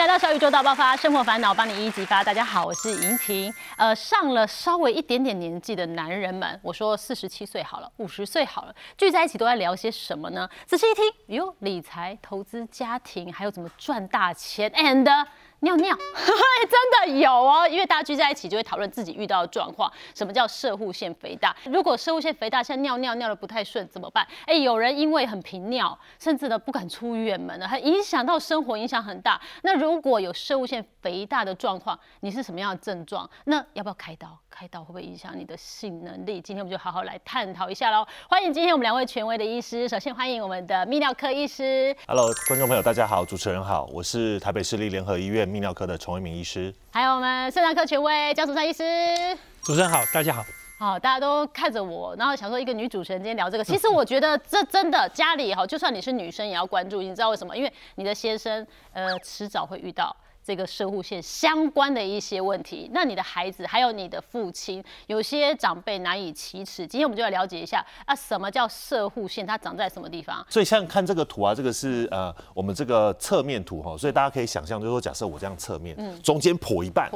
来到小宇宙大爆发，生活烦恼帮你一一激发。大家好，我是莹婷。呃，上了稍微一点点年纪的男人们，我说四十七岁好了，五十岁好了，聚在一起都在聊些什么呢？仔细一听，哟，理财、投资、家庭，还有怎么赚大钱，and 尿尿，真的有哦。因为大家聚在一起就会讨论自己遇到的状况，什么叫射护腺肥大？如果射护腺肥大，像尿尿尿的不太顺怎么办？哎，有人因为很频尿，甚至呢不敢出远门了，还影响到生活，影响很大。那如果有射物腺肥大的状况，你是什么样的症状？那要不要开刀？开刀会不会影响你的性能力？今天我们就好好来探讨一下喽。欢迎今天我们两位权威的医师，首先欢迎我们的泌尿科医师。Hello，观众朋友，大家好，主持人好，我是台北市立联合医院泌尿科的陈为明医师。还有我们肾脏科权威江淑珊医师。主持人好，大家好。好，大家都看着我，然后想说一个女主持人今天聊这个，其实我觉得这真的家里哈，就算你是女生也要关注，你知道为什么？因为你的先生呃迟早会遇到。这个射护线相关的一些问题，那你的孩子还有你的父亲，有些长辈难以启齿。今天我们就来了解一下啊，什么叫射护线？它长在什么地方？所以像看这个图啊，这个是呃我们这个侧面图哈，所以大家可以想象，就是说假设我这样侧面，嗯中间剖一半，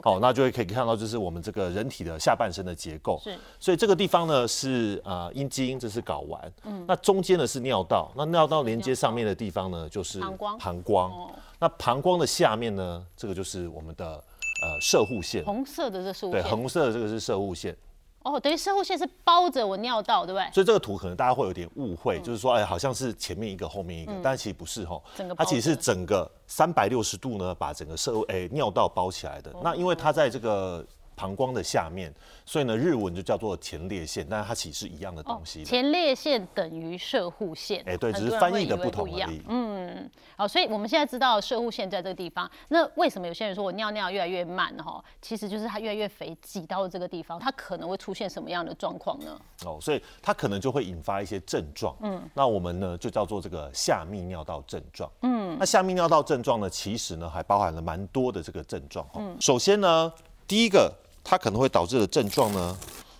破破哦，那就会可以看到就是我们这个人体的下半身的结构。是，所以这个地方呢是呃阴茎，这是睾丸，嗯，那中间呢是尿道，那尿道连接上面的地方呢就是膀胱。膀胱，哦。那膀胱的下面呢，这个就是我们的呃射护线，红色的这射护对，红色的这个是射护线。哦，等于射护线是包着我尿道，对不对？所以这个图可能大家会有点误会，就是说，哎，好像是前面一个，后面一个，但其实不是哈整个，它其实是整个三百六十度呢，把整个射哎尿道包起来的。那因为它在这个膀胱的下面，所以呢日文就叫做前列腺，但是它其实是一样的东西的。哦前列腺等于射护腺，哎对只是翻译的不同而已。嗯，好，所以我们现在知道射护腺在这个地方。那为什么有些人说我尿尿越来越慢哈？其实就是它越来越肥，挤到了这个地方，它可能会出现什么样的状况呢？哦，所以它可能就会引发一些症状。嗯，那我们呢就叫做这个下泌尿道症状。嗯，那下泌尿道症状呢，其实呢还包含了蛮多的这个症状。嗯，首先呢，第一个它可能会导致的症状呢，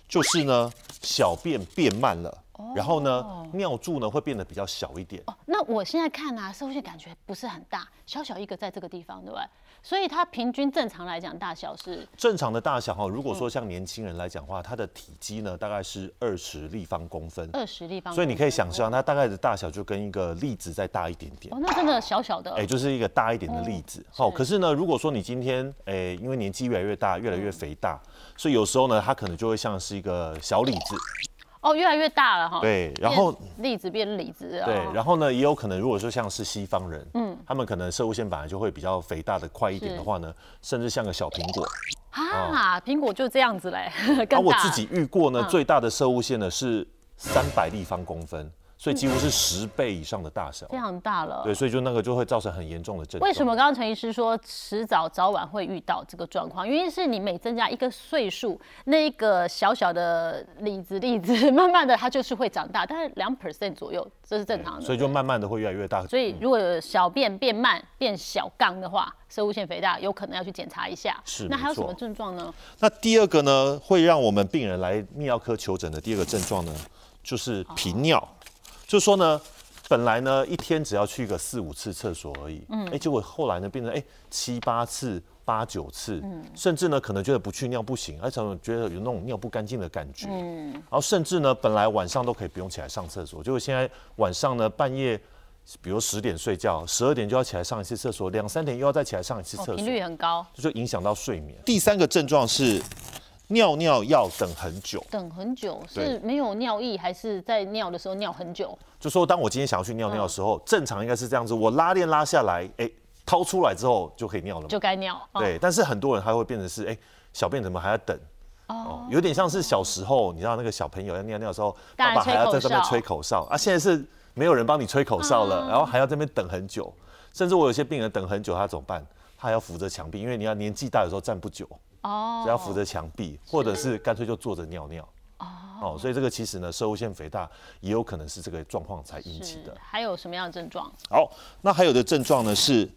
就是呢小便变慢了。然后呢，尿柱呢会变得比较小一点。哦，那我现在看啊，射护线感觉不是很大，小小一个在这个地方，对不对？所以它平均正常来讲大小是正常的大小哈，如果说像年轻人来讲话，它的体积呢大概是二十立方公分，二十立方公分，所以你可以想象它大概的大小就跟一个粒子再大一点点。哦，那真的小小的，哎、就是一个大一点的粒子。哦哦，可是呢，如果说你今天，哎、因为年纪越来越大，越来越肥大，所以有时候呢，它可能就会像是一个小李子。哦，越来越大了哈。对，然后变粒子变粒子啊。对，然后呢，也有可能，如果说像是西方人，嗯，他们可能射物线本来就会比较肥大的快一点的话呢，甚至像个小苹果。啊，苹果就这样子嘞，那。我自己遇过呢，嗯最大的射物线呢是三百立方公分，所以几乎是十倍以上的大小非常大了。对，所以就那个就会造成很严重的症状。为什么刚刚陈医师说迟早早晚会遇到这个状况？原因是你每增加一个岁数，那一个小小的粒子粒子，慢慢的它就是会长大，但是两 percent 左右，这是正常的。所以就慢慢的会越来越大。所以如果有小便变慢、变小杠的话，射物腺肥大有可能要去检查一下。是那还有什么症状呢？那第二个呢，会让我们病人来泌尿科求诊的第二个症状呢，就是频尿。就是说呢，本来呢一天只要去个四五次厕所而已，嗯，哎，结果后来呢变成哎七八次、八九次，嗯，甚至呢可能觉得不去尿不行，而且觉得有那种尿不干净的感觉，嗯，然后甚至呢本来晚上都可以不用起来上厕所，结果现在晚上呢半夜。比如十点睡觉，十二点就要起来上一次厕所，两三点又要再起来上一次厕哦，所，频率很高，这就影响到睡眠。第三个症状是尿尿要等很久，等很久是没有尿意，还是在尿的时候尿很久？就说当我今天想要去尿尿的时候，正常应该是这样子，我拉链拉下来，哎、掏出来之后就可以尿了嘛。就该尿。哦对，但是很多人他会变成是，哎、小便怎么还要等？哦，有点像是小时候，你知道那个小朋友要尿尿的时候，爸爸还要在这边吹吹口哨啊，现在是没有人帮你吹口哨嗯了，然后还要在那边等很久，甚至我有些病人等很久，他怎么办？他还要扶着墙壁，因为你要年纪大，的时候站不久，哦只要扶着墙壁，或者是干脆就坐着尿尿。哦，所以这个其实呢，射物腺肥大也有可能是这个状况才引起的。还有什么样的症状？好，那还有的症状呢是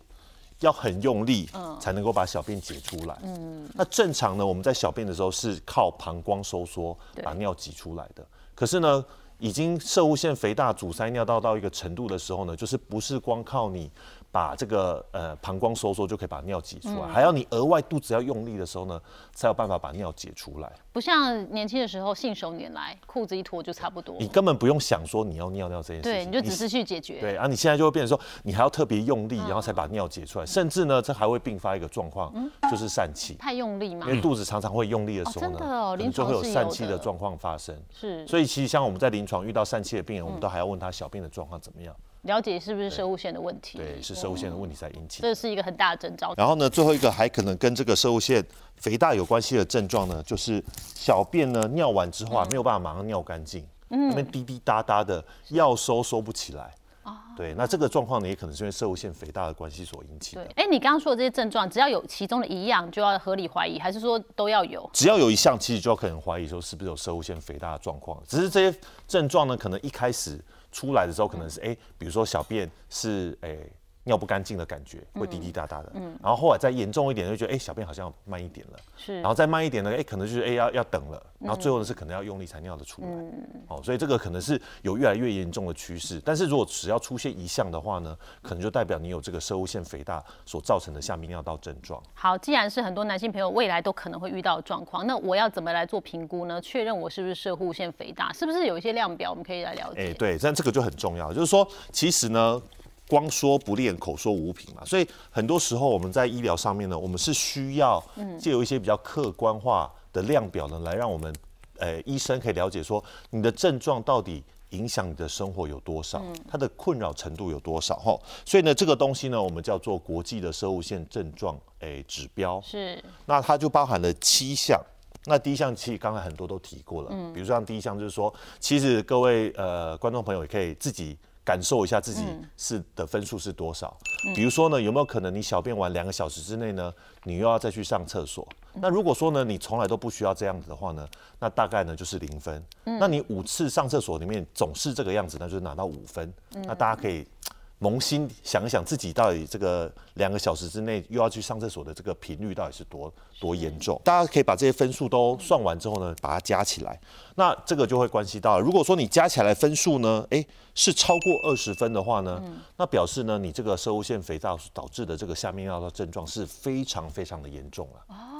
要很用力才能够把小便解出来。嗯，那正常呢，我们在小便的时候是靠膀胱收缩把尿挤出来的。可是呢，已经射物腺肥大阻塞尿道到一个程度的时候呢，就是不是光靠你把这个呃膀胱收缩就可以把尿挤出来，还要你额外肚子要用力的时候呢，才有办法把尿解出来。不像年轻的时候信手拈来，裤子一脱就差不多。你根本不用想说你要尿尿这件事情，对，你就只是去解决。对啊，你现在就会变成说，你还要特别用力，然后才把尿解出来，甚至呢，这还会并发一个状况，就是疝气。太用力嘛？因为肚子常常会用力的时候呢，临就会有疝气的状况发生。是，所以其实像我们在临床遇到疝气的病人，我们都还要问他小便的状况怎么样。了解是不是射物线的问题？对，是射物线的问题才引起。这是一个很大的征兆。然后呢，最后一个还可能跟这个射物线肥大有关系的症状呢，就是小便呢尿完之后啊，没有办法马上尿干净，那边滴滴答答的，要收收不起来。对，那这个状况呢，也可能是因为射物腺肥大的关系所引起的。对，哎，你刚刚说的这些症状，只要有其中的一样，就要合理怀疑，还是说都要有？只要有一项，其实就要可能怀疑说是不是有射物腺肥大的状况。只是这些症状呢，可能一开始。出来的时候可能是哎，比如说小便是哎。尿不干净的感觉，会滴滴答答的。嗯，然后后来再严重一点，就觉得哎，小便好像慢一点了。是，然后再慢一点呢，哎，可能就是哎要要等了。然后最后呢是可能要用力才尿得出来。嗯，哦，所以这个可能是有越来越严重的趋势。但是如果只要出现一项的话呢，可能就代表你有这个射物腺肥大所造成的下泌尿道症状。好，既然是很多男性朋友未来都可能会遇到的状况，那我要怎么来做评估呢？确认我是不是射物腺肥大，是不是有一些量表我们可以来了解？哎，对，但这个就很重要，就是说其实呢。光说不练，口说无凭嘛。所以很多时候我们在医疗上面呢，我们是需要借由一些比较客观化的量表呢，来让我们呃医生可以了解说你的症状到底影响你的生活有多少，它的困扰程度有多少哈。所以呢，这个东西呢，我们叫做国际的生物线症状诶指标。是。那它就包含了七项。那第一项其实刚才很多都提过了，比如说像第一项就是说，其实各位呃观众朋友也可以自己。感受一下自己是的分数是多少？比如说呢，有没有可能你小便完两个小时之内呢，你又要再去上厕所？那如果说呢，你从来都不需要这样子的话呢，那大概呢就是零分。那你五次上厕所里面总是这个样子，那就是拿到五分。那大家可以。扪心想一想，自己到底这个两个小时之内又要去上厕所的这个频率到底是多多严重？大家可以把这些分数都算完之后呢，把它加起来。那这个就会关系到，如果说你加起来分数呢，诶，是超过二十分的话呢，那表示呢，你这个射物腺肥大导致的这个下面尿道症状是非常非常的严重了。哦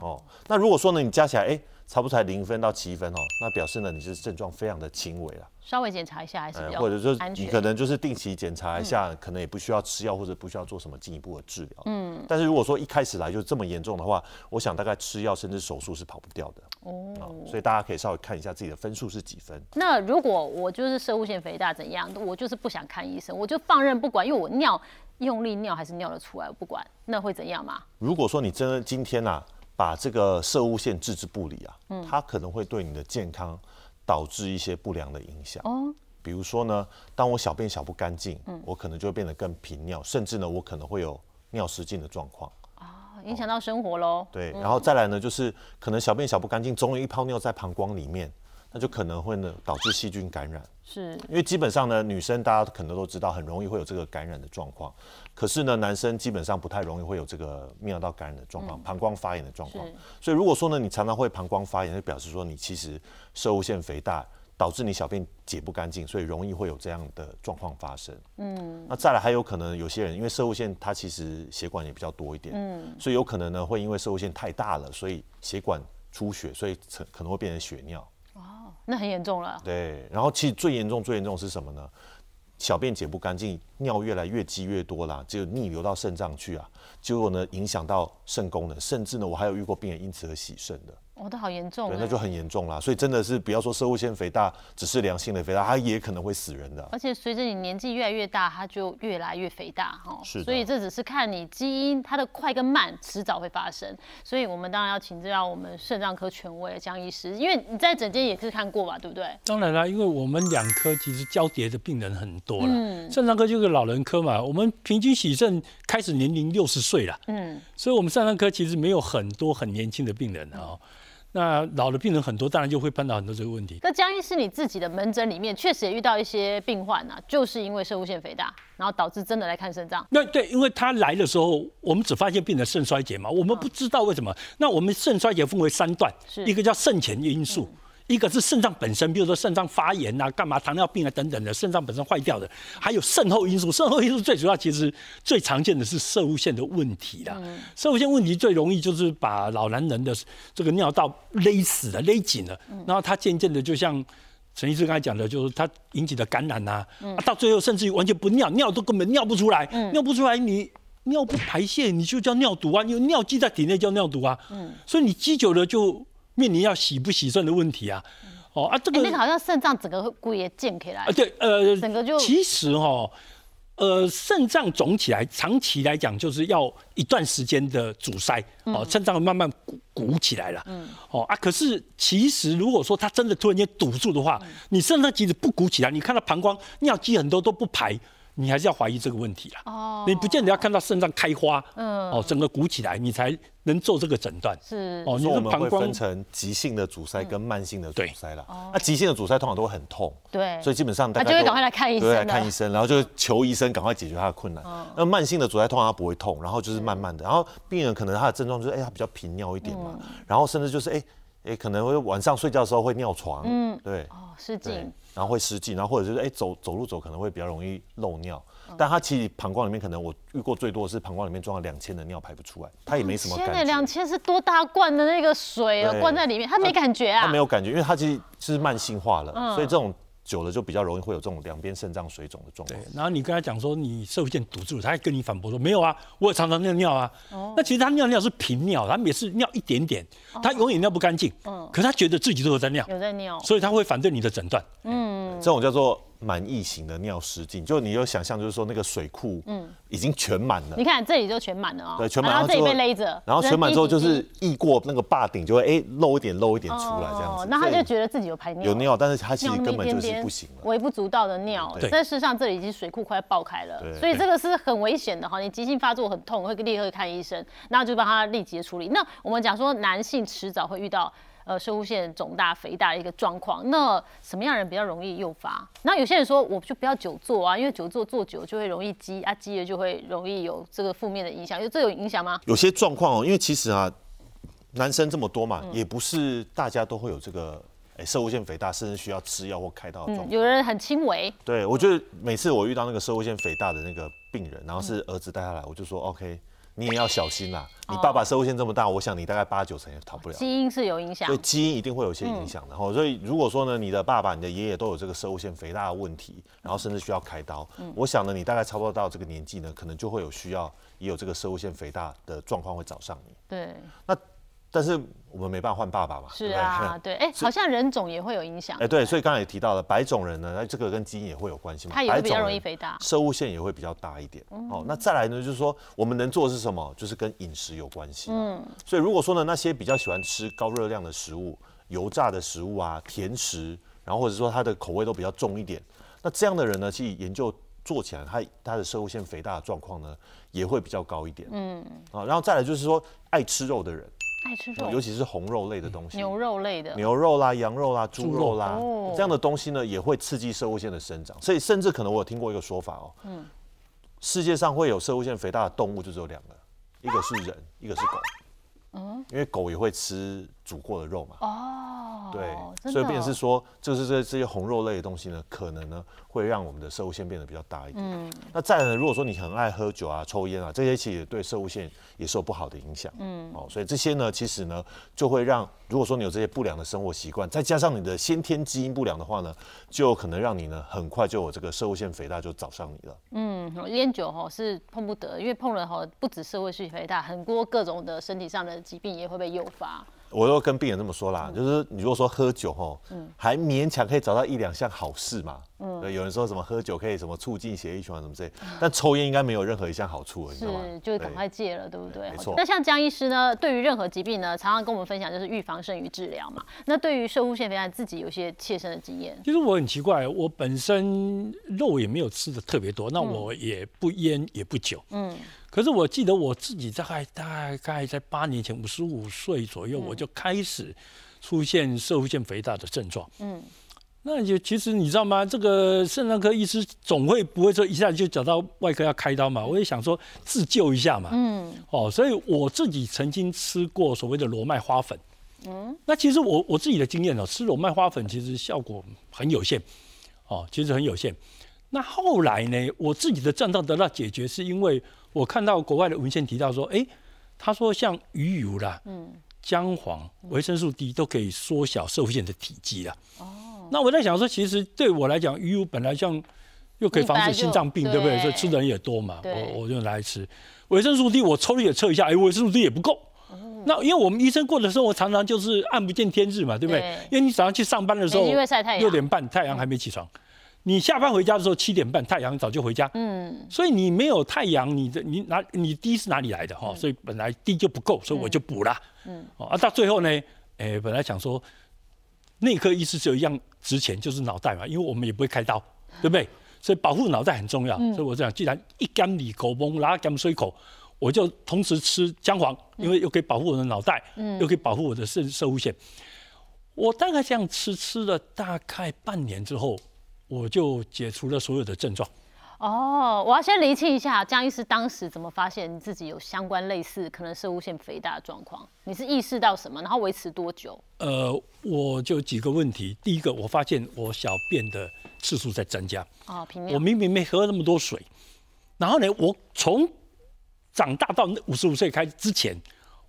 哦，那如果说呢，你加起来，哎。差不多才零分到七分哦，那表示呢，你是症状非常的轻微了。稍微检查一下还是比较或者说你可能就是定期检查一下，可能也不需要吃药或者不需要做什么进一步的治疗。嗯。但是如果说一开始来就这么严重的话，我想大概吃药甚至手术是跑不掉的。哦。所以大家可以稍微看一下自己的分数是几分。那如果我就是射物腺肥大怎样，我就是不想看医生，我就放任不管，因为我尿用力尿还是尿得出来，我不管，那会怎样吗？如果说你真的今天呐。把这个射物线置之不理啊，嗯，它可能会对你的健康导致一些不良的影响。哦，比如说呢，当我小便小不干净，嗯，我可能就会变得更频尿，甚至呢，我可能会有尿失禁的状况。啊，影响到生活喽。对，然后再来呢，就是可能小便小不干净，总有一泡尿在膀胱里面。那就可能会呢导致细菌感染，是因为基本上呢女生大家可能都知道很容易会有这个感染的状况，可是呢男生基本上不太容易会有这个泌尿道感染的状况，膀胱发炎的状况。所以如果说呢你常常会膀胱发炎，就表示说你其实射物腺肥大，导致你小便解不干净，所以容易会有这样的状况发生。嗯，那再来还有可能有些人因为射物腺它其实血管也比较多一点，嗯，所以有可能呢会因为射物腺太大了，所以血管出血，所以可能会变成血尿。哦那很严重了。对，然后其实最严重、最严重是什么呢？小便解不干净，尿越来越积越多啦，就逆流到肾脏去啊，结果呢影响到肾功能，甚至呢我还有遇过病人因此而洗肾的。哦，都好严重，对，那就很严重啦。所以真的是不要说射物腺肥大，只是良性的肥大，它也可能会死人的。而且随着你年纪越来越大，它就越来越肥大哈。是，所以这只是看你基因，它的快跟慢迟早会发生。所以我们当然要请教我们肾脏科权威江医师，因为你在诊间也是看过吧，对不对？当然啦，因为我们两科其实交叠的病人很多了。嗯，肾脏科就是老人科嘛，我们平均洗肾开始年龄六十岁了。嗯，所以我们肾脏科其实没有很多很年轻的病人啊。那老的病人很多，当然就会碰到很多这个问题。那江医师，你自己的门诊里面确实也遇到一些病患啊，就是因为肾物腺肥大，然后导致真的来看肾脏。那对，因为他来的时候，我们只发现病人肾衰竭嘛，我们不知道为什么。那我们肾衰竭分为三段，一个叫肾前因素。一个是肾脏本身，比如说肾脏发炎啊、干嘛、糖尿病啊等等的，肾脏本身坏掉的，还有肾后因素。肾后因素最主要其实最常见的是射物线的问题啦。射物线问题最容易就是把老男人的这个尿道勒死了、勒紧了，然后他渐渐的就像陈医师刚才讲的，就是他引起的感染呐、啊，到最后甚至于完全不尿，尿都根本尿不出来，尿不出来你。尿不排泄，你就叫尿毒啊！因为尿积在体内叫尿毒啊。嗯，所以你积久了就面临要洗不洗肾的问题啊。哦啊，这个、哎那个好像肾脏整个会故意建起来啊，，对，呃，整个就其实哈、呃，肾脏肿起来，长期来讲就是要一段时间的阻塞，哦，肾脏会慢慢鼓鼓起来了，嗯，哦啊，可是其实如果说它真的突然间堵住的话，你肾脏其实不鼓起来，你看到膀胱尿积很多都不排。你还是要怀疑这个问题啦。哦。你不见得要看到肾脏开花，嗯，哦，整个鼓起来，你才能做这个诊断。是。哦，你所以我们的膀胱会分成急性的阻塞跟慢性的阻对塞啦。那急性的阻塞通常都会很痛，对。所以基本上大家就会赶快来看医生对，来看医生，然后就求医生赶快解决他的困难。那慢性的阻塞通常他不会痛，然后就是慢慢的，然后病人可能他的症状就是哎，他比较频尿一点嘛，然后甚至就是哎哎，可能会晚上睡觉的时候会尿床，嗯，对。哦失对。禁，，然后会失禁，然后或者就是哎走走路走可能会比较容易漏尿，但他其实膀胱里面可能我遇过最多的是膀胱里面装了两千的尿排不出来，他也没什么感天哪，两，千是多大罐的那个水啊，灌在里面，他没感觉啊？他没有感觉，因为他其实是慢性化了，所以这种久了就比较容易会有这种两边肾脏水肿的状况对。，然后你跟他讲说你射物线堵住了，他还跟你反驳说没有啊，我也常常尿尿啊。那其实他尿尿是频尿，他每次尿一点点，他永远尿不干净。可他觉得自己都有在尿，有在尿，所以他会反对你的诊断。嗯这种叫做满溢型的尿失禁，就你有想象就是说那个水库嗯已经全满了你。看这里就全满了哦，对，全满，然后这里被勒着，然后全满之后就是溢过那个坝顶，就会哎漏一点漏一点出来这样子。哦那他就觉得自己有排尿，有尿，但是他其实根本就是不行了。微不足道的尿，对但事实上这里已经水库快爆开了，所以这个是很危险的哈。你急性发作很痛，会立刻看医生，然后就帮他立即的处理。那我们讲说男性迟早会遇到。呃，射物腺肿大、肥大的一个状况，那什么样人比较容易诱发？那有些人说，我就不要久坐啊，因为久坐坐久就会容易积啊，积了就会容易有这个负面的影响。有这有影响吗？有些状况哦，因为其实啊，男生这么多嗯嘛，也不是大家都会有这个哎射物腺肥大，甚至需要吃药或开刀的状嗯，有人很轻微，对，我觉得每次我遇到那个射物腺肥大的那个病人，然后嗯是儿子带他来，我就说 OK，你也要小心啦。你哦爸爸生物线这么大，我想你大概八九成也逃不了。基因是有影响所以。基因一定会有一些影响的。然后，所以如果说呢，你的爸爸、你的爷爷都有这个生物线肥大的问题，然后甚至需要开刀，我想呢，你大概差不多到这个年纪呢，可能就会有需要，也有这个生物线肥大的状况会找上你。对，但是我们没办法换爸爸嘛，是啊，对，哎，好像人种也会有影响哎，，对，所以刚才也提到了白种人呢，那这个跟基因也会有关系嘛，他也会比较容易肥大。射物线也会比较大一点。哦，那再来呢，就是说我们能做的是什么？就是跟饮食有关系。嗯，所以如果说呢，那些比较喜欢吃高热量的食物、油炸的食物啊、甜食，然后或者说他的口味都比较重一点，那这样的人呢，去研究做起来，他他的射物线肥大的状况呢，也会比较高一点。嗯，啊，然后再来就是说爱吃肉的人，爱吃肉。尤，其是红肉类的东西，牛肉类的，牛肉啦、羊肉啦、猪肉啦哦，这样的东西呢，也会刺激射物腺的生长。所以甚至可能我有听过一个说法哦，世界上会有射物腺肥大的动物就只有两个，一个是人，一个是狗。因为狗也会吃煮过的肉嘛。哦，对，所以变成哦是说，就是这这些红肉类的东西呢，可能呢会让我们的射物线变得比较大一点。嗯，那再来呢，如果说你很爱喝酒啊、抽烟啊，这些其实也对射物线也是有不好的影响。嗯，哦，所以这些呢，其实呢就会让，如果说你有这些不良的生活习惯，再加上你的先天基因不良的话呢，就有可能让你呢很快就有这个射物线肥大就找上你了。嗯，烟酒哈是碰不得，因为碰了哈不止社会性肥大，很多各种的身体上的疾病也会被诱发。我都跟病人这么说啦，就是你如果说喝酒吼，还勉强可以找到一两项好事嘛。对，有人说什么喝酒可以什么促进血液循环什么之类，但抽烟应该没有任何一项好处了，你知道吗？是，就赶快戒了，对不对？没错那像江医师呢，对于任何疾病呢，常常跟我们分享就是预防胜于治疗嘛。那对于射物腺肥大，自己有些切身的经验。其实我很奇怪，我本身肉也没有吃的特别多，那我也不烟也不酒，嗯，可是我记得我自己大概大概在八年前五十五岁左右，我就开始出现射物腺肥大的症状，嗯，那就其实你知道吗？这个肾脏科医师总会不会说一下就找到外科要开刀嘛？我也想说自救一下嘛，嗯，哦，所以我自己曾经吃过所谓的罗麦花粉。嗯，那其实我我自己的经验哦，吃罗麦花粉其实效果很有限，哦，其实很有限。那后来呢，我自己的症状得到解决，是因为我看到国外的文献提到说，哎，他说像鱼油啦，嗯，姜黄、维生素 D 都可以缩小射线的体积啦。哦，那我在想说，其实对我来讲，鱼油本来像又可以防止心脏病，对不对？所以吃的人也多嘛，我我就拿来吃。维生素 D 我抽了也测一下，哎，维生素 D 也不够。那因为我们医生过的生活常常就是暗不见天日嘛，对不对？因为你早上去上班的时候，六点半太阳还没起床，你下班回家的时候七点半太阳早就回家，嗯，所以你没有太阳，你的你哪你低是哪里来的？哈？所以本来低就不够，所以我就补了，嗯，啊到最后呢，哎本来想说内科医师只有一样值钱就是脑袋嘛，因为我们也不会开刀，对不对？所以保护脑袋很重要，所以我这样既然一干里口崩，拉干水口。我就同时吃姜黄，因为又可以保护我的脑袋，又可以保护我的肾肾物腺。我大概这样吃吃了大概半年之后，我就解除了所有的症状。哦，我要先厘清一下，江医师当时怎么发现你自己有相关类似可能是无限肥大的状况？你是意识到什么？然后维持多久？呃，我就几个问题。第一个，我发现我小便的次数在增加。哦，频尿。我明明没喝那么多水，然后呢，我从长大到五十五岁开之前，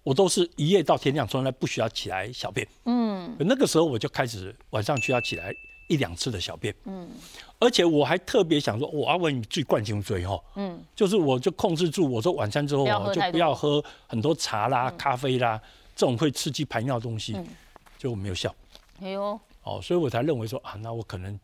我都是一夜到天亮，从来不需要起来小便。嗯，那个时候我就开始晚上需要起来一两次的小便。嗯，而且我还特别想说，我阿文你最惯性追哈。嗯，就是我就控制住，我说晚餐之后我就不要喝很多茶啦、咖啡啦这种会刺激排尿的东西，就没有效。哎呦，哦，所以我才认为说啊，那我可能，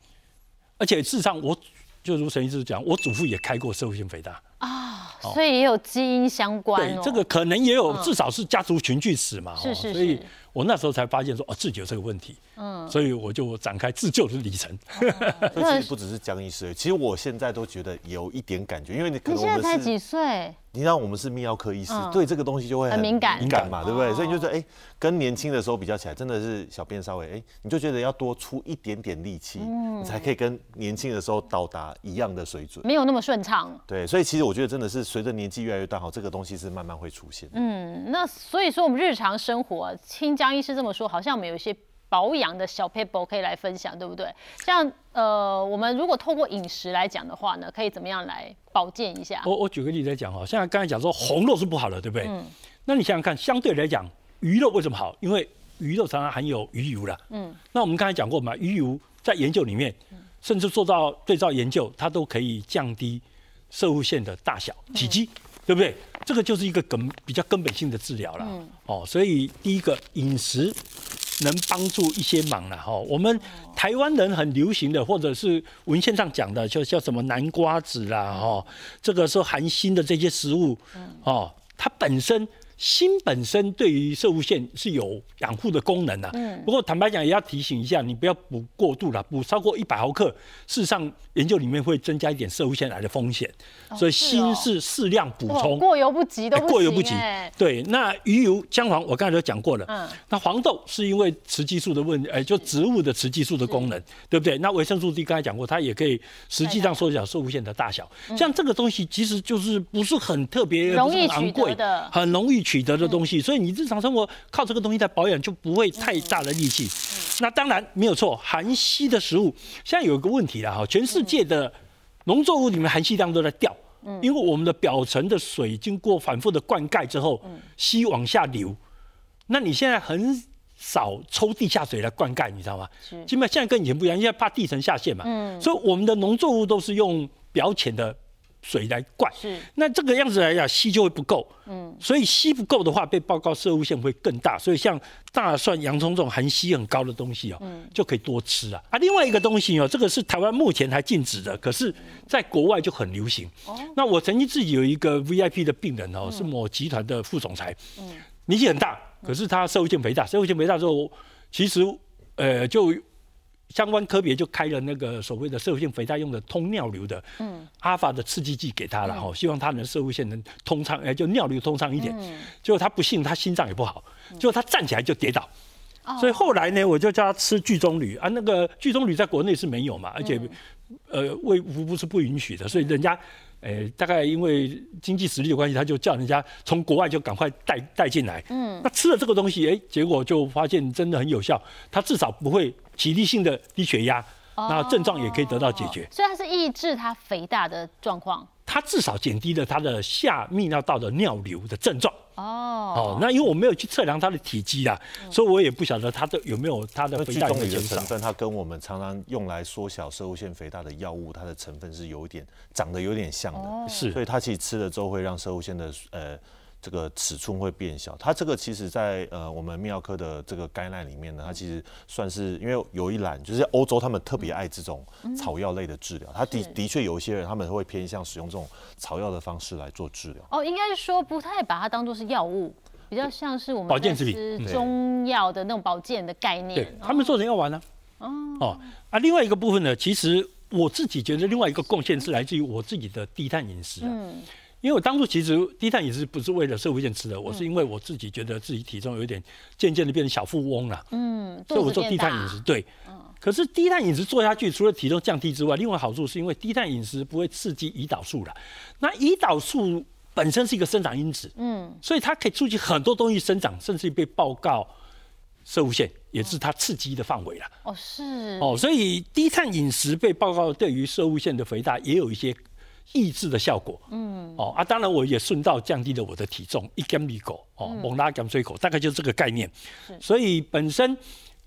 而且事实上我就如陈医师讲，我祖父也开过社会性肥大啊。所以也有基因相关对，这个可能也有，至少是家族群聚史嘛。是是是。所以我那时候才发现说，哦，自己有这个问题。嗯。所以我就展开自救的历程。所以其实不只是江医师，其实我现在都觉得有一点感觉，因为你可能你现在才几岁？你让我们是泌尿科医师，对这个东西就会很敏感，敏感嘛，对不对？所以你就说，哎，跟年轻的时候比较起来，真的是小便稍微，哎，你就觉得要多出一点点力气，你才可以跟年轻的时候到达一样的水准，没有那么顺畅。对，所以其实我觉得真的是随着年纪越来越大，哈，这个东西是慢慢会出现。嗯，那所以说我们日常生活，听江医师这么说，好像我们有一些。保养的小 paper 可以来分享，对不对？像呃，我们如果透过饮食来讲的话呢，可以怎么样来保健一下？我我举个例子来讲哈，像刚才讲说红肉是不好的，对不对？嗯。那你想想看，相对来讲，鱼肉为什么好？因为鱼肉常常含有鱼油了。嗯。那我们刚才讲过嘛，鱼油在研究里面，甚至做到对照研究，它都可以降低射物线的大小、体积，对不对？这个就是一个根比较根本性的治疗了。嗯。哦，所以第一个饮食。能帮助一些忙了哈。我们台湾人很流行的，或者是文献上讲的，就叫什么南瓜子啦哈，这个是含锌的这些食物，哦，它本身。锌本身对于射物线是有养护的功能的，嗯，不过坦白讲也要提醒一下，你不要补过度了，补超过一百毫克，事实上研究里面会增加一点射物线来的风险，所以锌是适量补充，过犹不及都过犹不及。对，那鱼油、姜黄我刚才都讲过了，嗯，那黄豆是因为雌激素的问题，哎，就植物的雌激素的功能，对不对？那维生素 D 刚才讲过，它也可以实际上缩小射物线的大小，像这个东西其实就是不是很特别，容易昂贵的，很容易。取得的东西，所以你日常生活靠这个东西在保养就不会太大的力气。那当然没有错，含硒的食物现在有一个问题了哈，全世界的农作物里面含硒量都在掉，因为我们的表层的水经过反复的灌溉之后，硒往下流。那你现在很少抽地下水来灌溉，你知道吗？基本现在跟以前不一样，因为怕地层下陷嘛，所以我们的农作物都是用表浅的。水来灌，是。那这个样子来讲，硒就会不够，嗯，所以硒不够的话，被报告射物线会更大。所以像大蒜、洋葱这种含硒很高的东西哦，嗯，就可以多吃啊。啊，另外一个东西哦，这个是台湾目前还禁止的，可是在国外就很流行。哦，那我曾经自己有一个 VIP 的病人哦，是某集团的副总裁，嗯，年纪很大，可是他射物线肥大，射物线肥大之后，其实呃就。相关科别就开了那个所谓的社会性肥大用的通尿流的，嗯，阿法的刺激剂给他了哈，希望他能社会性能通畅，哎，就尿流通畅一点。结果他不幸，他心脏也不好，结果他站起来就跌倒。所以后来呢，我就叫他吃聚中铝。啊，那个聚中铝在国内是没有嘛，而且呃卫福部是不允许的，所以人家诶，大概因为经济实力的关系，他就叫人家从国外就赶快带带进来。嗯，那吃了这个东西，哎，结果就发现真的很有效，他至少不会起立性的低血压，那症状也可以得到解决。所以它是抑制它肥大的状况。它至少减低了它的下泌尿道的尿流的症状。哦哦，那因为我没有去测量它的体积啊，所以我也不晓得它的有没有它的肥大的成分。它跟我们常常用来缩小射物腺肥大的药物，它的成分是有一点长得有点像的。是，所以它其实吃了之后会让射物腺的呃。这个尺寸会变小，它这个其实，在呃我们泌尿科的这个概念里面呢，它其实算是因为有一栏就是欧洲他们特别爱这种草药类的治疗，它的的确有一些人他们会偏向使用这种草药的方式来做治疗。哦，应该是说不太把它当做是药物，比较像是我们保健食品、中药的那种保健的概念。对，他们做成药丸呢。哦哦啊，另外一个部分呢，其实我自己觉得另外一个贡献是来自于我自己的低碳饮食啊。因为我当初其实低碳饮食不是为了社会线吃的，我是因为我自己觉得自己体重有点渐渐的变成小富翁了，嗯，所以我做低碳饮食，对，嗯，可是低碳饮食做下去，除了体重降低之外，另外好处是因为低碳饮食不会刺激胰岛素了，那胰岛素本身是一个生长因子，嗯，所以它可以促进很多东西生长，甚至被报告射物线也是它刺激的范围了，哦，是，哦，所以低碳饮食被报告对于射物线的肥大也有一些。抑制的效果，嗯，哦啊，当然我也顺道降低了我的体重，一根米狗，哦，猛拉减水口，大概就是这个概念。所以本身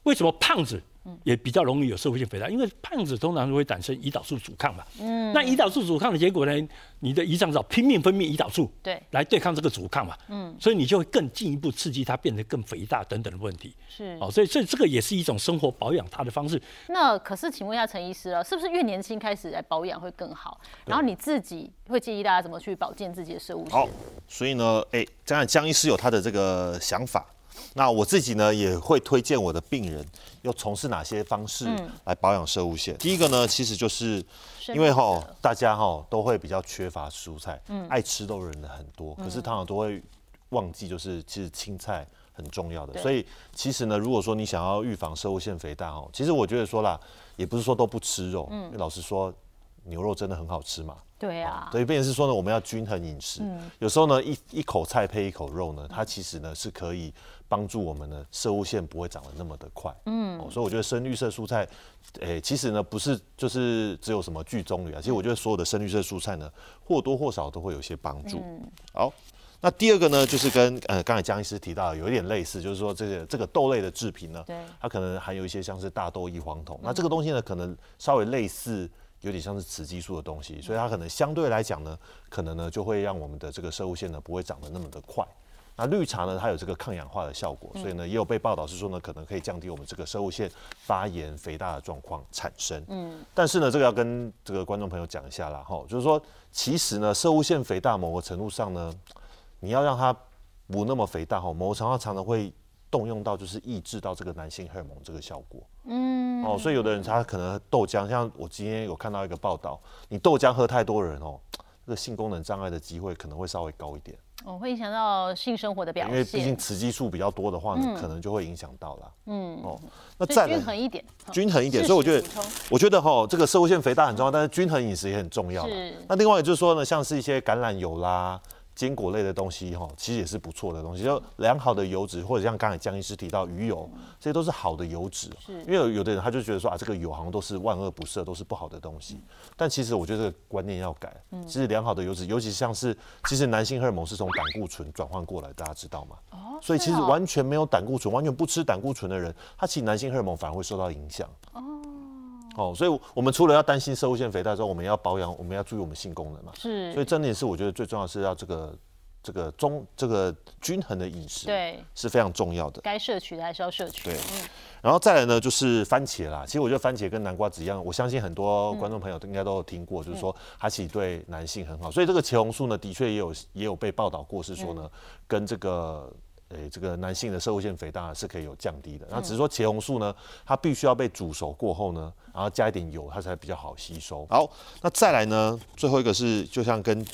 为什么胖子？也比较容易有社会性肥大，因为胖子通常会产生胰岛素阻抗嘛。嗯。那胰岛素阻抗的结果呢？你的胰脏要拼命分泌胰岛素，对，来对抗这个阻抗嘛。嗯。所以你就会更进一步刺激它变得更肥大等等的问题。是。哦，所以所以这个也是一种生活保养它的方式。那可是，请问一下陈医师了，是不是越年轻开始来保养会更好？然后你自己会建议大家怎么去保健自己的食物？好，所以呢，哎，这样江医师有他的这个想法。那我自己呢，也会推荐我的病人要从事哪些方式来保养射物线。第一个呢，其实就是因为哈，大家哈都会比较缺乏蔬菜，爱吃肉的人很多，可是常常都会忘记，就是其实青菜很重要的。所以其实呢，如果说你想要预防射物腺肥大哦，其实我觉得说啦，也不是说都不吃肉，老实说，牛肉真的很好吃嘛。对啊，所以变成是说呢，我们要均衡饮食。有时候呢，一一口菜配一口肉呢，它其实呢是可以帮助我们的射物线不会长得那么的快。嗯，所以我觉得深绿色蔬菜，诶，其实呢不是就是只有什么聚棕榈啊，其实我觉得所有的深绿色蔬菜呢，或多或少都会有些帮助。好，那第二个呢，就是跟呃刚才江医师提到有一点类似，就是说这个这个豆类的制品呢，它可能含有一些像是大豆异黄酮，那这个东西呢，可能稍微类似。有点像是雌激素的东西，所以它可能相对来讲呢，可能呢就会让我们的这个射物线呢不会长得那么的快。那绿茶呢，它有这个抗氧化的效果，所以呢也有被报道是说呢，可能可以降低我们这个射物线发炎肥大的状况产生。嗯，但是呢，这个要跟这个观众朋友讲一下啦，哈，就是说其实呢，射物线肥大某个程度上呢，你要让它不那么肥大哈，某个程度上常常会。动用到就是抑制到这个男性荷尔蒙这个效果，嗯，哦，所以有的人他可能豆浆，像我今天有看到一个报道，你豆浆喝太多人哦，这个性功能障碍的机会可能会稍微高一点，哦，会影响到性生活的表现，因为毕竟雌激素比较多的话呢，可能就会影响到了，嗯，哦，那再均衡一点，均衡一点，所以我觉得，我觉得哈，这个社会性肥大很重要，但是均衡饮食也很重要，是。那另外就是说呢，像是一些橄榄油啦。坚果类的东西哈，其实也是不错的东西，就良好的油脂，或者像刚才江医师提到鱼油，这些都是好的油脂。因为有有的人他就觉得说啊，这个油好像都是万恶不赦，都是不好的东西。但其实我觉得这个观念要改。其实良好的油脂，尤其像是其实男性荷尔蒙是从胆固醇转换过来，大家知道吗？哦。所以其实完全没有胆固醇，完全不吃胆固醇的人，他其实男性荷尔蒙反而会受到影响。哦。哦，所以我们除了要担心射物腺肥大之后，我们要保养，我们要注意我们性功能嘛。是。所以真的是我觉得最重要是要这个这个中这个均衡的饮食，对，是非常重要的。该摄取的还是要摄取。对。然后再来呢，就是番茄啦。其实我觉得番茄跟南瓜子一样，我相信很多观众朋友都应该都有听过，就是说它其实对男性很好。所以这个茄红素呢，的确也有也有被报道过，是说呢，跟这个。诶，这个男性的射物腺肥大是可以有降低的，那只是说茄红素呢，它必须要被煮熟过后呢，然后加一点油，它才比较好吸收。好，那再来呢，最后一个是就像跟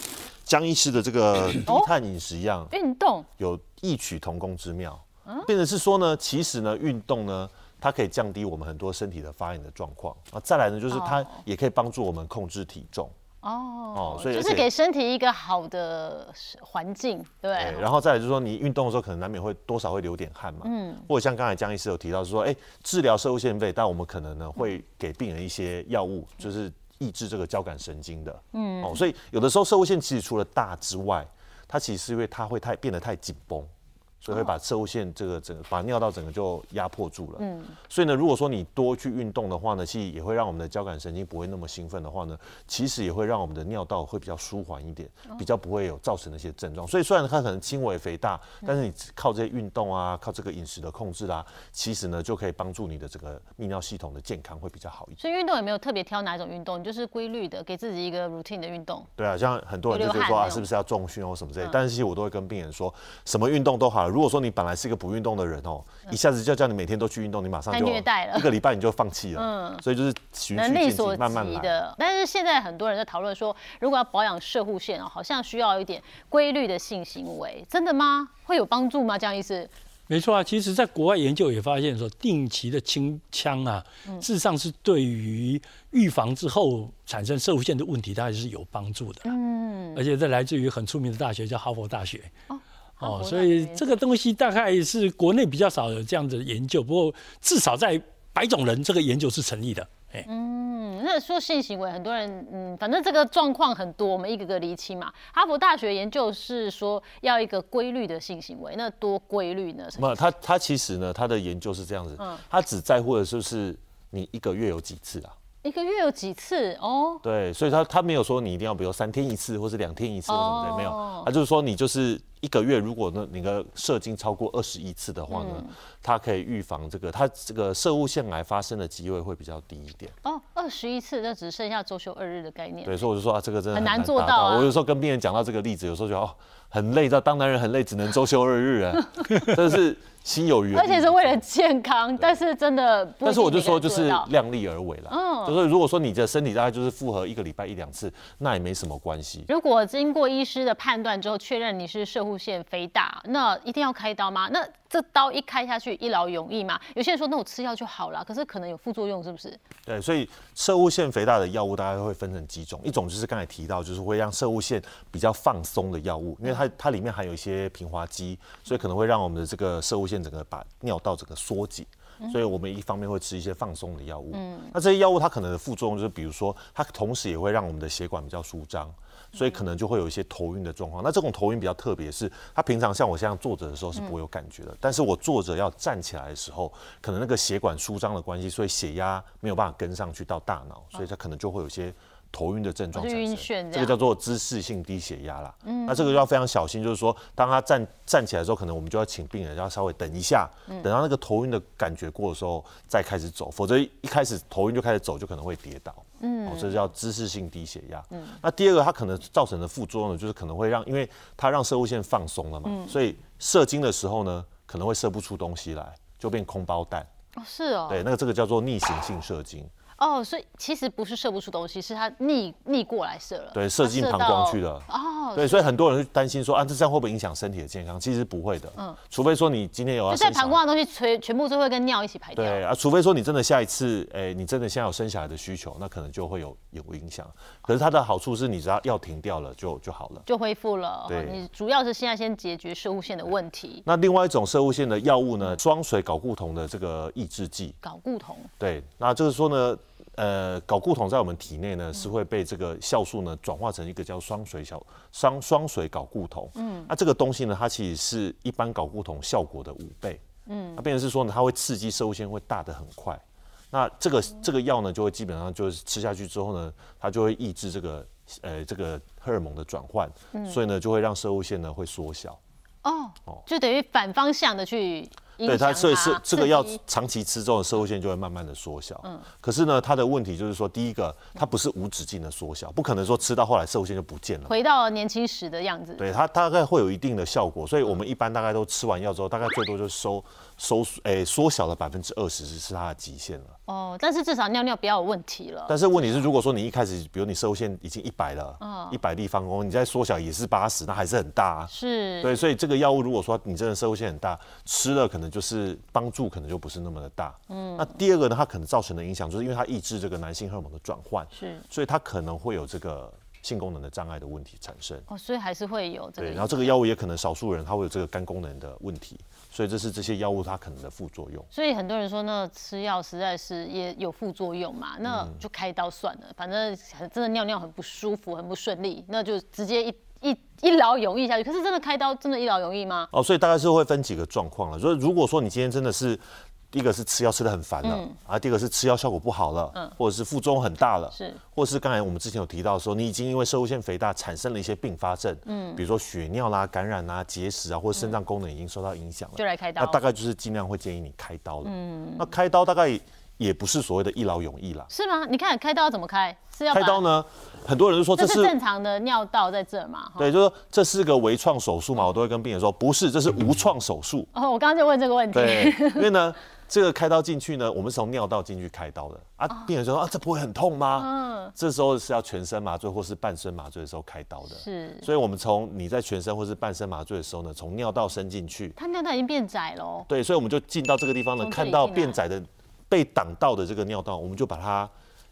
江医师的这个 低碳饮食一样，运动有异曲同工之妙，变成是说呢，其实呢，运动呢，它可以降低我们很多身体的发炎的状况。啊，再来呢，就是它也可以帮助我们控制体重。哦，所以就是给身体一个好的环境，对。对，然后再来就是说，你运动的时候可能难免会多少会流点汗嘛，嗯，或者像刚才江医师有提到说，哎，治疗射物腺肥但，我们可能呢会给病人一些药物，就是抑制这个交感神经的，嗯，哦，所以有的时候射物腺其实除了大之外，它其实是因为它会太变得太紧绷。所以会把侧物线这个整个把尿道整个就压迫住了。嗯，所以呢，如果说你多去运动的话呢，其实也会让我们的交感神经不会那么兴奋的话呢，其实也会让我们的尿道会比较舒缓一点，比较不会有造成那些症状。所以虽然它可能轻微肥大，但是你靠这些运动啊，靠这个饮食的控制啦，其实呢就可以帮助你的整个泌尿系统的健康会比较好一点。所以运动也没有特别挑哪一种运动，你就是规律的给自己一个 routine 的运动。对啊，像很多人就觉得说啊，是不是要重训或什么之类？但是其实我都会跟病人说，什么运动都好。如果说你本来是一个不运动的人哦，一下子就叫你每天都去运动，你马上就虐待了，一个礼拜你就放弃了。嗯，所以就是循序渐进，慢慢的。但是现在很多人在讨论说，如果要保养射护线哦，好像需要一点规律的性行为，真的吗？会有帮助吗？这样意思？没错啊，其实在国外研究也发现说，定期的清腔啊，事实上是对于预防之后产生射护线的问题，它还是有帮助的。嗯，而且这来自于很出名的大学，叫哈佛大学。哦，所以这个东西大概是国内比较少有这样的研究，不过至少在白种人这个研究是成立的。哎，嗯，那说性行为，很多人嗯，反正这个状况很多，我们一个个厘清嘛。哈佛大学研究是说要一个规律的性行为，那多规律呢？没有，他他其实呢，他的研究是这样子，嗯，他只在乎的就是你一个月有几次啊。一个月有几次哦？对，所以他他没有说你一定要，比如三天一次，或是两天一次，或什么的，没有。他就是说你就是一个月，如果呢你的射精超过二十一次的话呢，它可以预防这个，它这个射物腺癌发生的机会会比较低一点。哦，二十一次，那只剩下周休二日的概念。对，所以我就说啊，这个真的很难做到。我有时候跟病人讲到这个例子，有时候觉得哦很累，到当男人很累，只能周休二日啊，但是。心有余，而且是为了健康，但是真的，但是我就说就是量力而为了，嗯，就是如果说你的身体大概就是负荷一个礼拜一两次，那也没什么关系。如果经过医师的判断之后确认你是射护腺肥大，那一定要开刀吗？那这刀一开下去一劳永逸嘛？有些人说那我吃药就好了，可是可能有副作用，是不是？对，所以射物腺肥大的药物大概会分成几种，一种就是刚才提到，就是会让射物腺比较放松的药物，因为它它里面含有一些平滑肌，所以可能会让我们的这个射物腺整个把尿道整个缩紧，所以我们一方面会吃一些放松的药物。嗯，那这些药物它可能的副作用就是，比如说它同时也会让我们的血管比较舒张，所以可能就会有一些头晕的状况。那这种头晕比较特别，是它平常像我这样坐着的时候是不会有感觉的，但是我坐着要站起来的时候，可能那个血管舒张的关系，所以血压没有办法跟上去到大脑，所以它可能就会有些。头晕的症状产生，这个叫做姿势性低血压啦。嗯，那这个要非常小心，就是说，当他站站起来的时候，可能我们就要请病人要稍微等一下，等到那个头晕的感觉过的时候再开始走，否则一开始头晕就开始走，就可能会跌倒。嗯，这叫姿势性低血压。嗯，那第二个它可能造成的副作用呢，就是可能会让，因为它让射物线放松了嘛，所以射精的时候呢，可能会射不出东西来，就变空包蛋。哦，是哦。对，那个这个叫做逆行性射精。哦，所以其实不是射不出东西，是它逆逆过来射了。对，射进膀胱去了。哦，对，所以很多人会担心说，啊，这这样会不会影响身体的健康？其实不会的。嗯，除非说你今天有要在膀胱的东西全全部都会跟尿一起排掉。对啊，除非说你真的下一次，哎，你真的现在有生小孩的需求，那可能就会有有影响。可是它的好处是你只要药停掉了就就好了，就恢复了。对，你主要是现在先解决射物线的问题。那另外一种射物线的药物呢，双水睾固酮的这个抑制剂。睾固酮。对，那就是说呢。呃，睾固酮在我们体内呢，是会被这个酵素呢转化成一个叫双水小双双水睾固酮。嗯，那这个东西呢，它其实是一般睾固酮效果的五倍。嗯，那变成是说呢，它会刺激射物腺会大得很快。那这个这个药呢，就会基本上就是吃下去之后呢，它就会抑制这个呃这个荷尔蒙的转换，所以呢就会让射物腺呢会缩小。哦，就等于反方向的去。对它，所以是这个药长期吃之后，社会线就会慢慢的缩小。嗯，可是呢，它的问题就是说，第一个，它不是无止境的缩小，不可能说吃到后来社会线就不见了，回到年轻时的样子。对，它大概会有一定的效果，所以我们一般大概都吃完药之后，大概最多就收。收诶缩小了百分之二十是是它的极限了哦，但是至少尿尿不要有问题了。但是问题是，如果说你一开始，比如你射物线已经一百了，嗯，一百立方公，你再缩小也是八十，那还是很大。是，对，所以这个药物如果说你真的射物线很大，吃了可能就是帮助可能就不是那么的大。嗯，那第二个呢，它可能造成的影响就是因为它抑制这个男性荷尔蒙的转换，是，所以它可能会有这个性功能的障碍的问题产生。哦，所以还是会有这个对，然后这个药物也可能少数人他会有这个肝功能的问题，所以这是这些药物它可能的副作用。所以很多人说，那吃药实在是也有副作用嘛，那嗯就开刀算了。反正真的尿尿很不舒服，很不顺利，那就直接一一一劳永逸下去。可是真的开刀真的一劳永逸吗？哦，所以大概是会分几个状况了。所以如果说你今天真的是第一个是吃药吃的很烦了，嗯啊，第二个是吃药效果不好了，或者是副作用很大了，是，或是刚才我们之前有提到说，你已经因为射物腺肥大产生了一些并发症，嗯，比如说血尿啦、感染啦、结石啊，或者肾脏功能已经受到影响了，就来开刀那大概就是尽量会建议你开刀了。嗯，那开刀大概也不是所谓的一劳永逸啦。是吗？你看开刀怎么开？是要开刀？呢，很多人就说这是这是正常的尿道在这嘛？对，就说这是个微创手术嘛，我都会跟病人说不是，这是无创手术。哦，我刚刚就问这个问题。对，因为呢，这个开刀进去呢，我们是从尿道进去开刀的啊。病人就说啊，这不会很痛吗？嗯，这时候是要全身麻醉或是半身麻醉的时候开刀的。是。所以我们从你在全身或是半身麻醉的时候呢，从尿道伸进去，他尿道已经变窄了哦。对，所以我们就进到这个地方呢，看到变窄的被挡到的这个尿道，我们就把它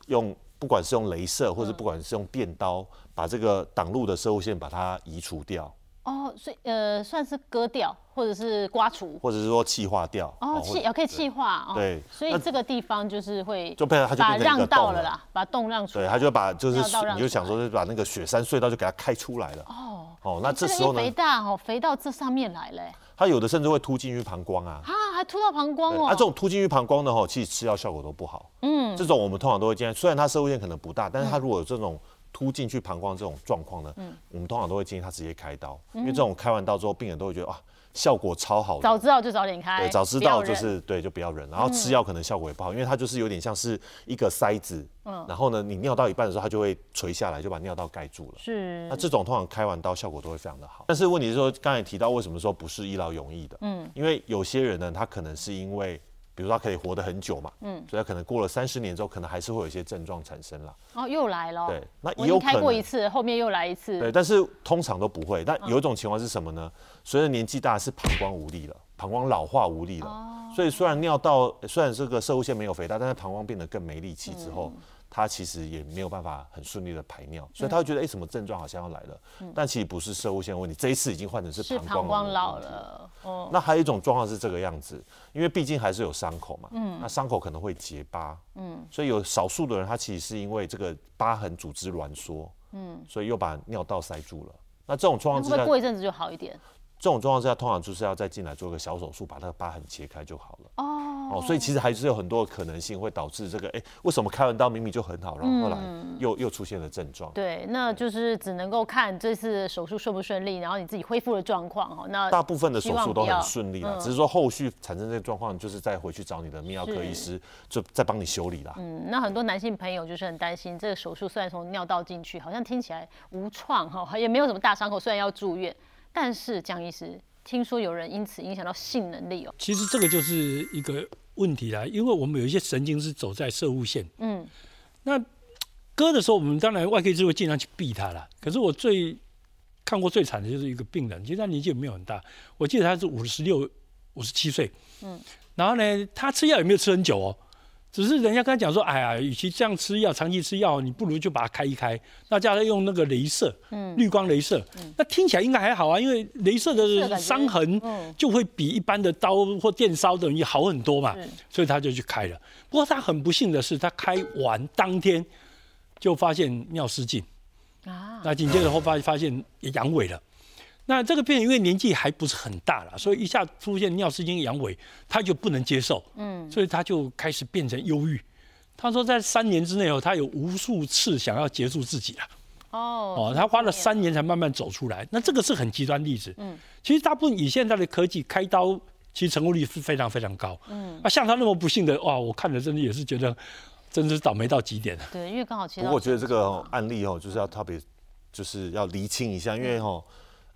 用。不管是用镭射，或者不管是用电刀，把这个挡路的射物线把它移除掉，哦，所以呃，算是割掉或者是刮除。或者是说气化掉。哦，气也可以气化哦。对所以这个地方就是会就变成它就把让道洞了了啦，把洞让出来对，来。他就把就是你就想说，就是把那个雪山隧道就给它开出来了。哦，哦，那这时候呢肥，大哦，肥到这上面来嘞，它有的甚至会突进去膀胱啊。啊，还突到膀胱哦。对啊，这种突进去膀胱的吼，其实吃药效果都不好。嗯，这种我们通常都会建议，虽然它射物线可能不大，但是它如果有这种突进去膀胱这种状况呢，嗯我们通常都会建议他直接开刀，因为这种开完刀之后，病人都会觉得啊，效果超好的。早知道就早点开，对，早知道就是对，就不要忍，然后吃药可能效果也不好，因为它就是有点像是一个塞子，嗯然后呢，你尿到一半的时候，它就会垂下来，就把尿道盖住了。是那这种通常开完刀效果都会非常的好，但是问题是说，刚才提到为什么说不是一劳永逸的？嗯，因为有些人呢，他可能是因为，比如说他可以活得很久嘛，嗯，所以他可能过了三十年之后，可能还是会有一些症状产生了。哦，又来了。对，那有可能过一次，后面又来一次。对，但是通常都不会。但有一种情况是什么呢？随着年纪大，是膀胱无力了，膀胱老化无力了。所以虽然尿道虽然这个射物腺没有肥大，但是膀胱变得更没力气之后，它其实也没有办法很顺利的排尿，所以他会觉得哎、诶什么症状好像要来了，但其实不是射物腺的问题，这一次已经换成是是膀胱老了。哦，那还有一种状况是这个样子，因为毕竟还是有伤口嘛，嗯，那伤口可能会结疤，嗯，所以有少数的人他其实是因为这个疤痕组织挛缩，嗯，所以又把尿道塞住了。那这种状况之下那会不会，过一阵子就好一点？这种状况之下，通常就是要再进来做个小手术，把那个疤痕切开就好了。哦，哦，所以其实还是有很多的可能性会导致这个，哎、为什么开完刀明明就很好，然后后来又、又出现了症状？对，那就是只能够看这次手术顺不顺利，然后你自己恢复的状况哦。那大部分的手术都很顺利啦，只是说后续产生这个状况，就是再回去找你的泌尿科医师，就再帮你修理啦。嗯，那很多男性朋友就是很担心，这个手术虽然从尿道进去，好像听起来无创哈，也没有什么大伤口，虽然要住院，但是江医师听说有人因此影响到性能力哦。其实这个就是一个问题啦，因为我们有一些神经是走在射物线，嗯，那割的时候，我们当然外科医师会尽量去避它啦。可是我最看过最惨的就是一个病人，其实他年纪也没有很大，我记得他是五十六、五十七岁，嗯，然后呢，他吃药也没有吃很久哦，只是人家跟他讲说，哎呀，与其这样吃药，长期吃药，你不如就把它开一开，那叫他用那个镭射，嗯，绿光镭射，那听起来应该还好啊，因为镭射的伤痕嗯。就会比一般的刀或电烧等于好很多嘛，所以他就去开了。不过他很不幸的是，他开完当天就发现尿失禁，啊，那紧接着后发发现阳痿了。那这个病人因为年纪还不是很大了，所以一下出现尿失禁、阳痿，他就不能接受，嗯，所以他就开始变成忧郁。他说，在三年之内哦，他有无数次想要结束自己了。哦，哦，他花了三年才慢慢走出来。那这个是很极端例子。嗯，其实大部分以现在的科技开刀，其实成功率是非常非常高。嗯，啊，像他那么不幸的，哇，我看了真的也是觉得，真的是倒霉到极点了。对，因为刚好切不到。过我觉得这个哦案例哦，就是要特别，就是要厘清一下，因为哦，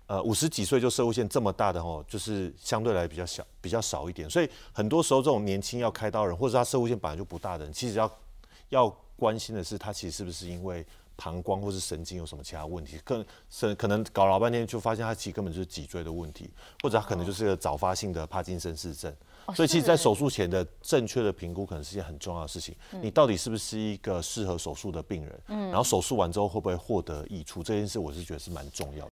呃，五十几岁就射物线这么大的哦，就是相对来比较小，比较少一点，所以很多时候这种年轻要开刀人，或者他射物线本来就不大的人，其实要要关心的是他其实是不是因为膀胱或是神经有什么其他问题，更是可能搞老半天就发现他其实根本就是脊椎的问题，或者他可能就是个早发性的帕金森氏症。所以，其实，在手术前的正确的评估，可能是件很重要的事情。你到底是不是一个适合手术的病人？嗯，然后手术完之后会不会获得益处？这件事，我是觉得是蛮重要的。